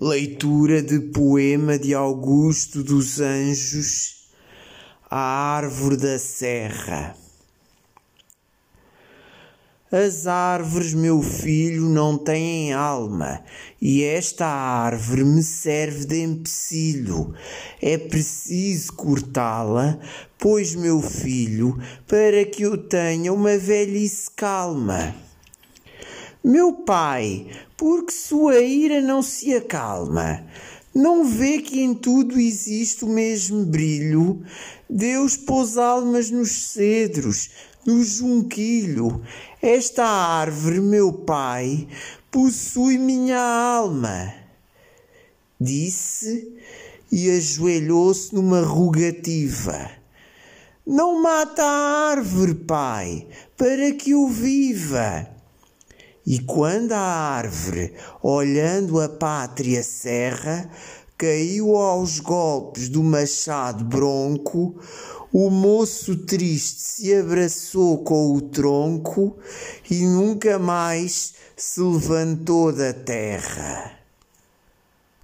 Leitura de poema de Augusto dos Anjos, A Árvore da Serra. As árvores, meu filho, não têm alma, e esta árvore me serve de empecilho. É preciso cortá-la, pois, meu filho, para que eu tenha uma velhice calma. Meu pai, porque sua ira não se acalma? Não vê que em tudo existe o mesmo brilho? Deus pôs almas nos cedros, no junquilho. Esta árvore, meu pai, possui minha alma. Disse e ajoelhou-se numa rogativa. Não mata a árvore, pai, para que eu viva. E quando a árvore, olhando a pátria serra, caiu aos golpes do machado bronco, o moço triste se abraçou com o tronco e nunca mais se levantou da terra.